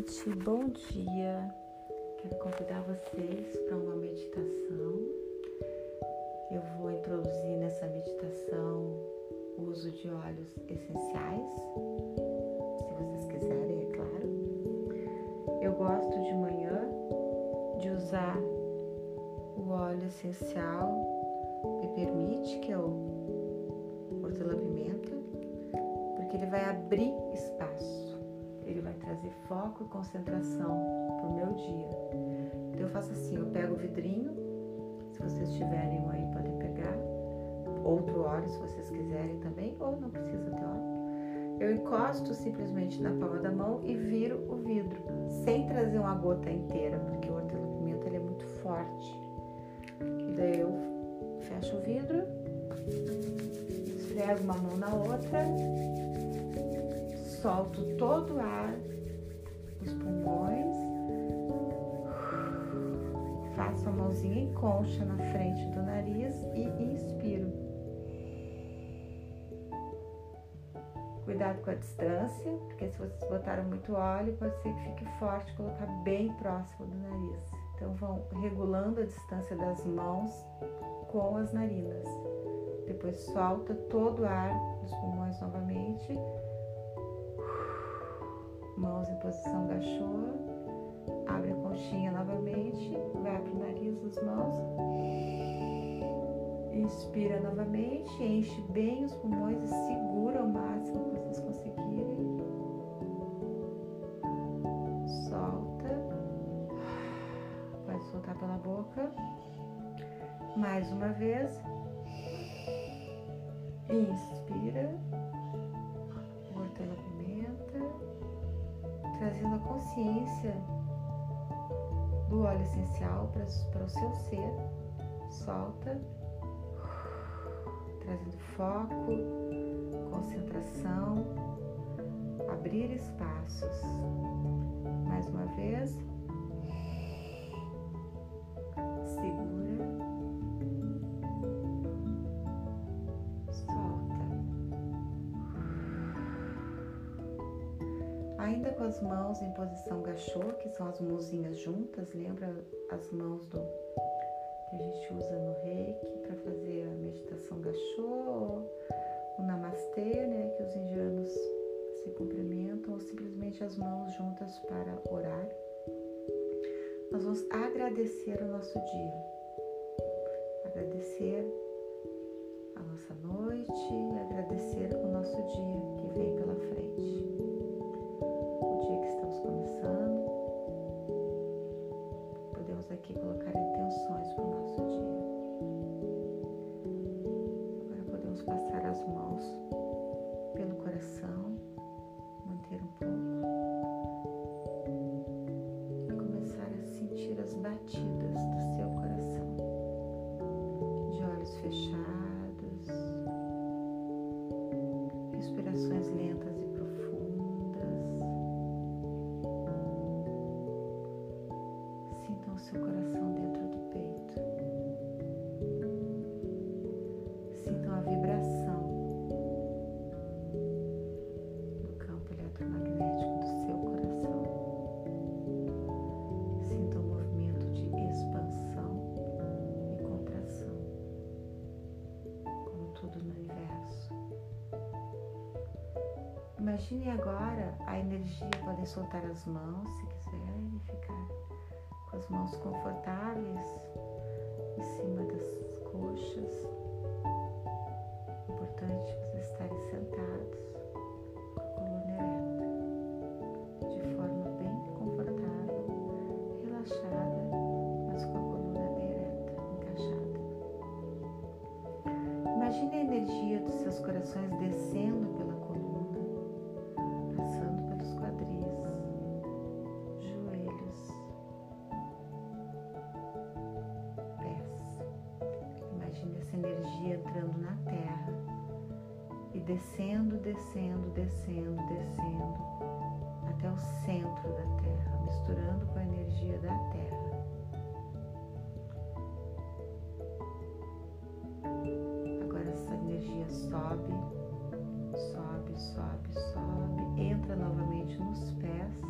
gente, bom dia. Quero convidar vocês para uma meditação. Eu vou introduzir nessa meditação o uso de óleos essenciais, se vocês quiserem, é claro. Eu gosto de manhã de usar o óleo essencial Peppermint, que é o hortelã-pimenta, porque ele vai abrir espaço trazer foco e concentração para o meu dia. Então eu faço assim, eu pego o vidrinho, se vocês tiverem um aí podem pegar, outro óleo se vocês quiserem também, ou não precisa ter óleo. Eu encosto simplesmente na palma da mão e viro o vidro, sem trazer uma gota inteira, porque o hortelã-pimenta é muito forte. E daí eu fecho o vidro, esfrego uma mão na outra solto todo o ar mãozinha em concha na frente do nariz e inspiro. Cuidado com a distância, porque se vocês botaram muito óleo, pode ser que fique forte, colocar bem próximo do nariz. Então vão regulando a distância das mãos com as narinas. Depois solta todo o ar dos pulmões novamente mãos em posição gachô, abre a conchinha novamente, vai mãos, inspira novamente, enche bem os pulmões e segura o máximo que vocês conseguirem. Solta, pode soltar pela boca. Mais uma vez, inspira. trazendo a consciência do óleo essencial para, para o seu ser. Solta, trazendo foco, concentração, abrir espaços. Mais uma vez, mãos em posição gachô, que são as mãozinhas juntas, lembra as mãos do que a gente usa no reiki para fazer a meditação gachô, o namastê, né, que os indianos se cumprimentam, ou simplesmente as mãos juntas para orar. Nós vamos agradecer o nosso dia, agradecer a nossa noite, agradecer o nosso dia que vem pela frente. Imagine agora a energia, podem soltar as mãos se quiserem ficar com as mãos confortáveis em cima das coxas. Importante vocês estarem sentados com na terra e descendo, descendo, descendo, descendo até o centro da terra, misturando com a energia da terra. Agora essa energia sobe, sobe, sobe, sobe, entra novamente nos pés,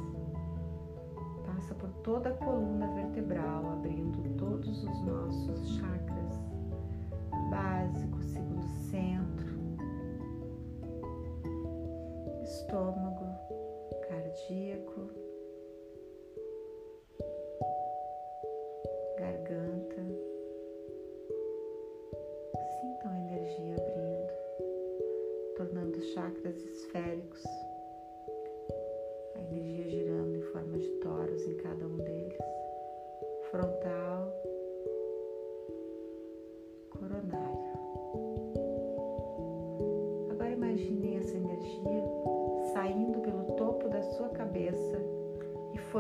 passa por toda a coluna vertebral, abrindo todos os nossos chakras básico, segundo centro, estômago, cardíaco, garganta. Sintam a energia abrindo, tornando os chakras esféricos. frontal,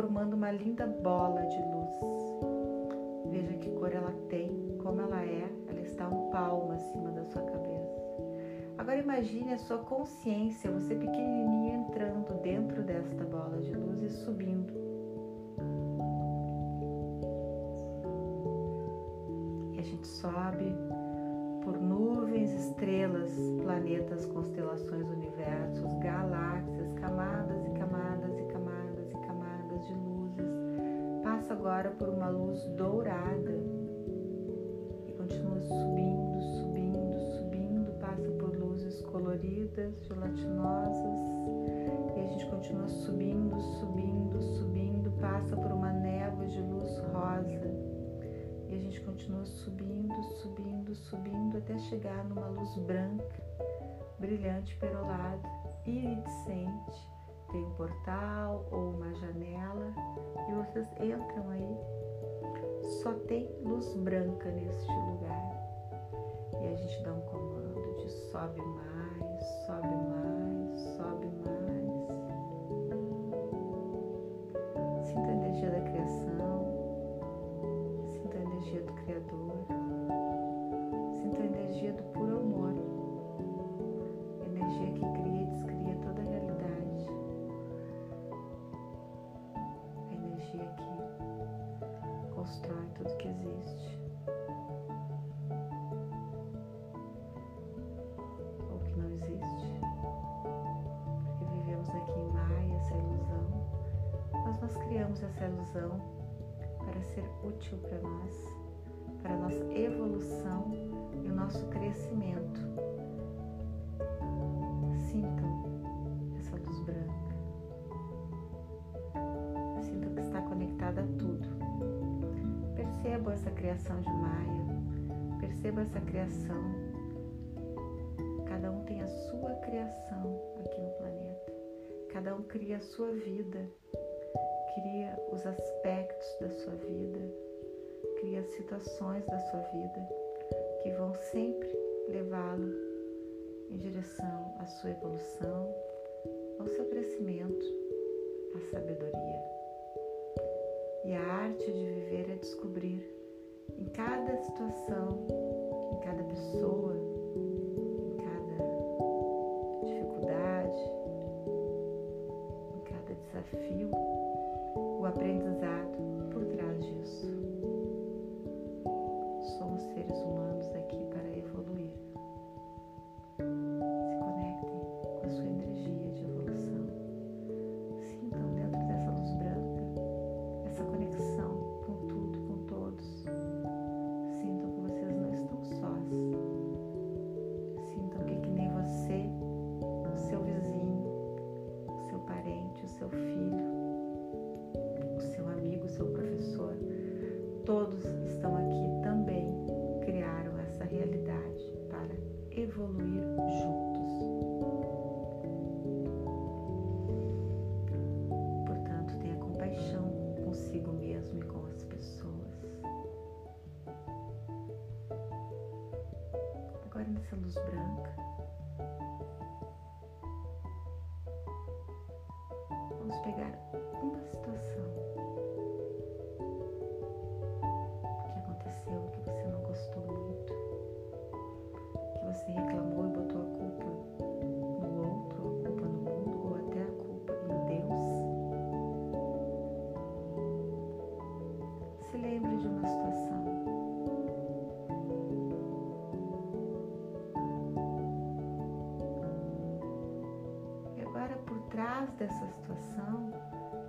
formando uma linda bola de luz. Veja que cor ela tem, como ela é, ela está um palmo acima da sua cabeça. Agora imagine a sua consciência, você pequenininho entrando dentro desta bola de luz e subindo sobe por nuvens, estrelas, planetas, constelações, universos, galáxias, e camadas e camadas Passa agora por uma luz dourada e continua subindo, subindo, subindo, passa por luzes coloridas, gelatinosas e a gente continua subindo, subindo, subindo, passa por uma névoa de luz rosa e a gente continua subindo, subindo, subindo até chegar numa luz branca, brilhante, perolada, iridescente. Tem um portal ou uma janela e vocês entram aí. Só tem luz branca neste lugar. E a gente dá um comando de sobe mais, sobe mais, constrói tudo que existe. Ou que não existe, porque vivemos aqui em Maia essa ilusão, mas nós criamos essa ilusão para ser útil para nós, para a nossa evolução e o nosso crescimento. Sintam essa luz branca. Sintam que está conectada a tudo. Essa criação de Maia. Percebam essa criação. Cada um tem a sua criação aqui no planeta. Cada um cria a sua vida cria os aspectos da sua vida, cria situações da sua vida que vão sempre levá-lo em direção à sua evolução, ao seu crescimento, à sabedoria. E a arte de viver é descobrir em cada situação, em cada pessoa, em cada dificuldade, em cada desafio, o aprendizado trás dessa situação,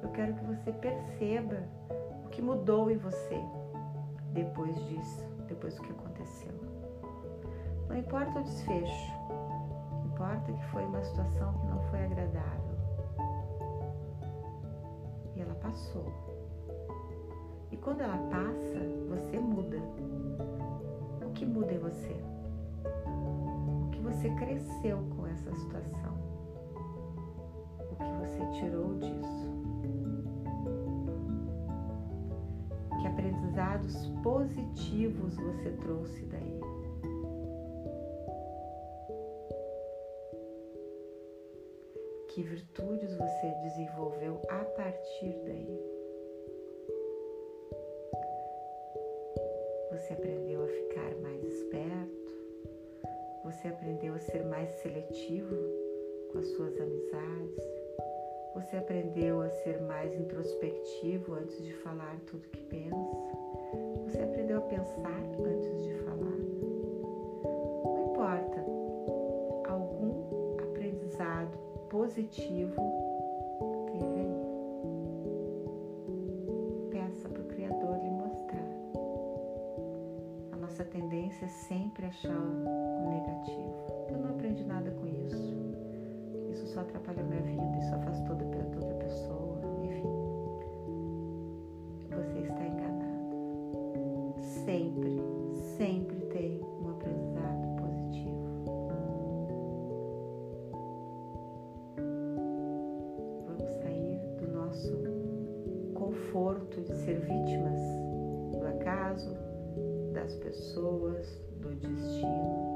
eu quero que você perceba o que mudou em você depois disso, depois do que aconteceu. Não importa o desfecho, importa que foi uma situação que não foi agradável. E ela passou. E quando ela passa, você muda. O que muda em você? O que você cresceu com essa situação? Que você tirou disso? Que aprendizados positivos você trouxe daí? Que virtudes você desenvolveu a partir daí? Você aprendeu a ficar mais esperto? Você aprendeu a ser mais seletivo com as suas amizades? Você aprendeu a ser mais introspectivo antes de falar tudo que pensa? Você aprendeu a pensar antes de falar? Não importa. Algum aprendizado positivo teve aí. Peça para o Criador lhe mostrar. A nossa tendência é sempre achar o negativo. Eu não aprendi nada com isso. Isso só atrapalha a minha vida, isso afastou da outra pessoa. Enfim, você está enganado. Sempre, sempre tem um aprendizado positivo. Vamos sair do nosso conforto de ser vítimas do acaso, das pessoas, do destino.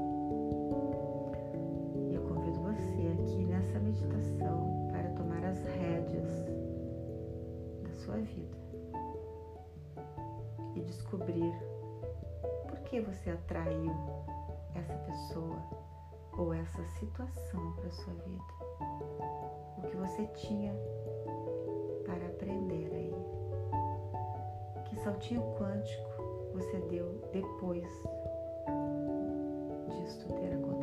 Nessa meditação para tomar as rédeas da sua vida e descobrir por que você atraiu essa pessoa ou essa situação para sua vida. O que você tinha para aprender aí. Que saltinho quântico você deu depois disto ter acontecido?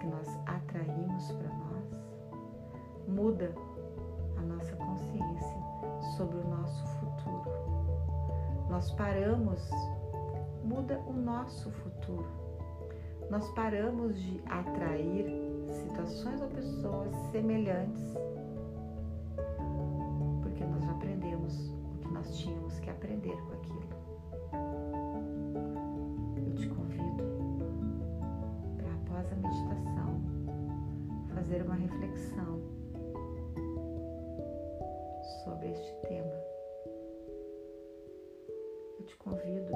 Que nós atraímos para nós, muda a nossa consciência sobre o nosso futuro. Nós paramos, muda o nosso futuro. Nós paramos de atrair situações ou pessoas semelhantes porque nós aprendemos o que nós tínhamos que aprender com aquilo. Fazer uma reflexão sobre este tema. Eu te convido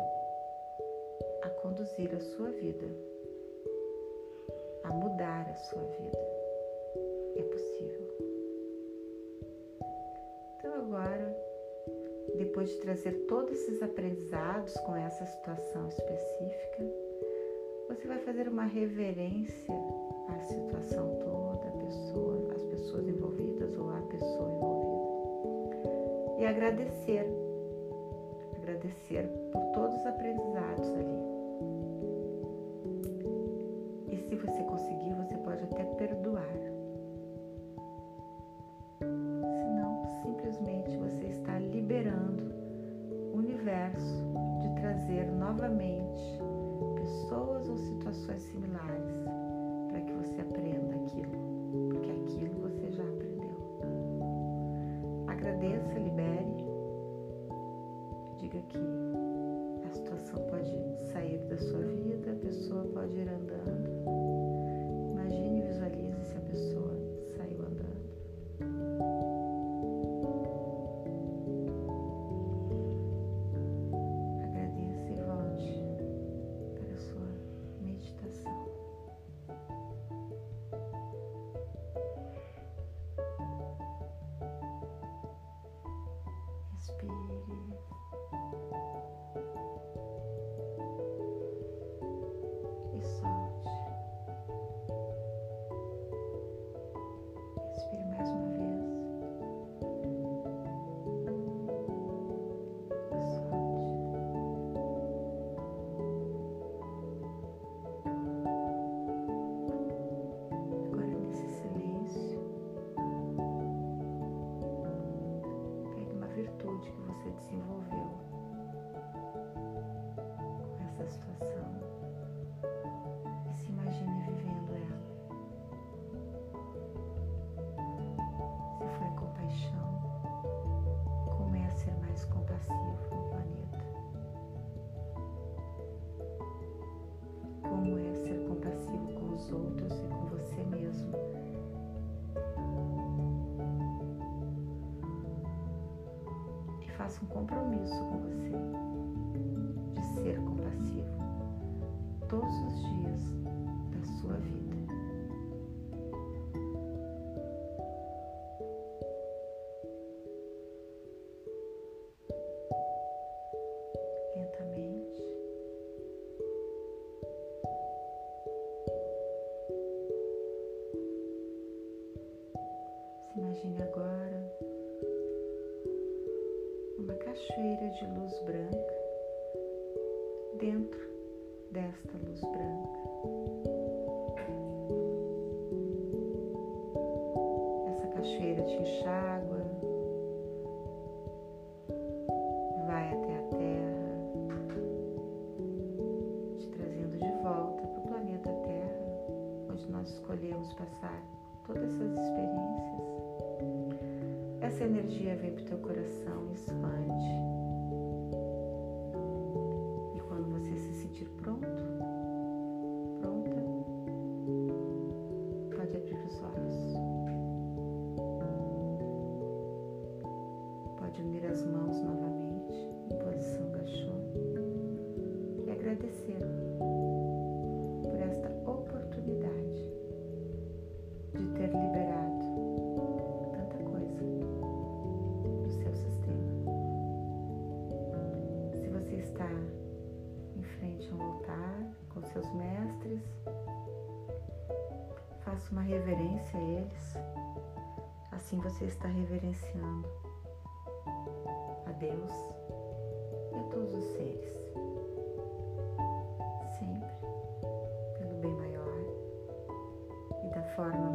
a conduzir a sua vida, a mudar a sua vida. É possível. Então, agora, depois de trazer todos esses aprendizados com essa situação específica, você vai fazer uma reverência à situação toda, pessoa, às pessoas envolvidas ou à pessoa envolvida. E agradecer, agradecer por todos os aprendizados ali. E se você conseguir, você pode até perdoar. Senão, simplesmente você está liberando o universo de trazer novamente pessoas ou situações similares para que você aprenda aquilo, Agradeça, libere, diga que a situação pode sair da sua vida, a pessoa pode ir andando. Faça um compromisso com você de ser compassivo todos os dias da sua vida. Cachoeira de luz branca dentro desta luz branca. Essa cachoeira te enxágua, vai até a Terra, te trazendo de volta para o planeta Terra, onde nós escolhemos passar todas essas experiências essa energia vem para o teu coração expande. Reverência a eles. Assim você está reverenciando a Deus e a todos os seres. Sempre pelo bem maior e da forma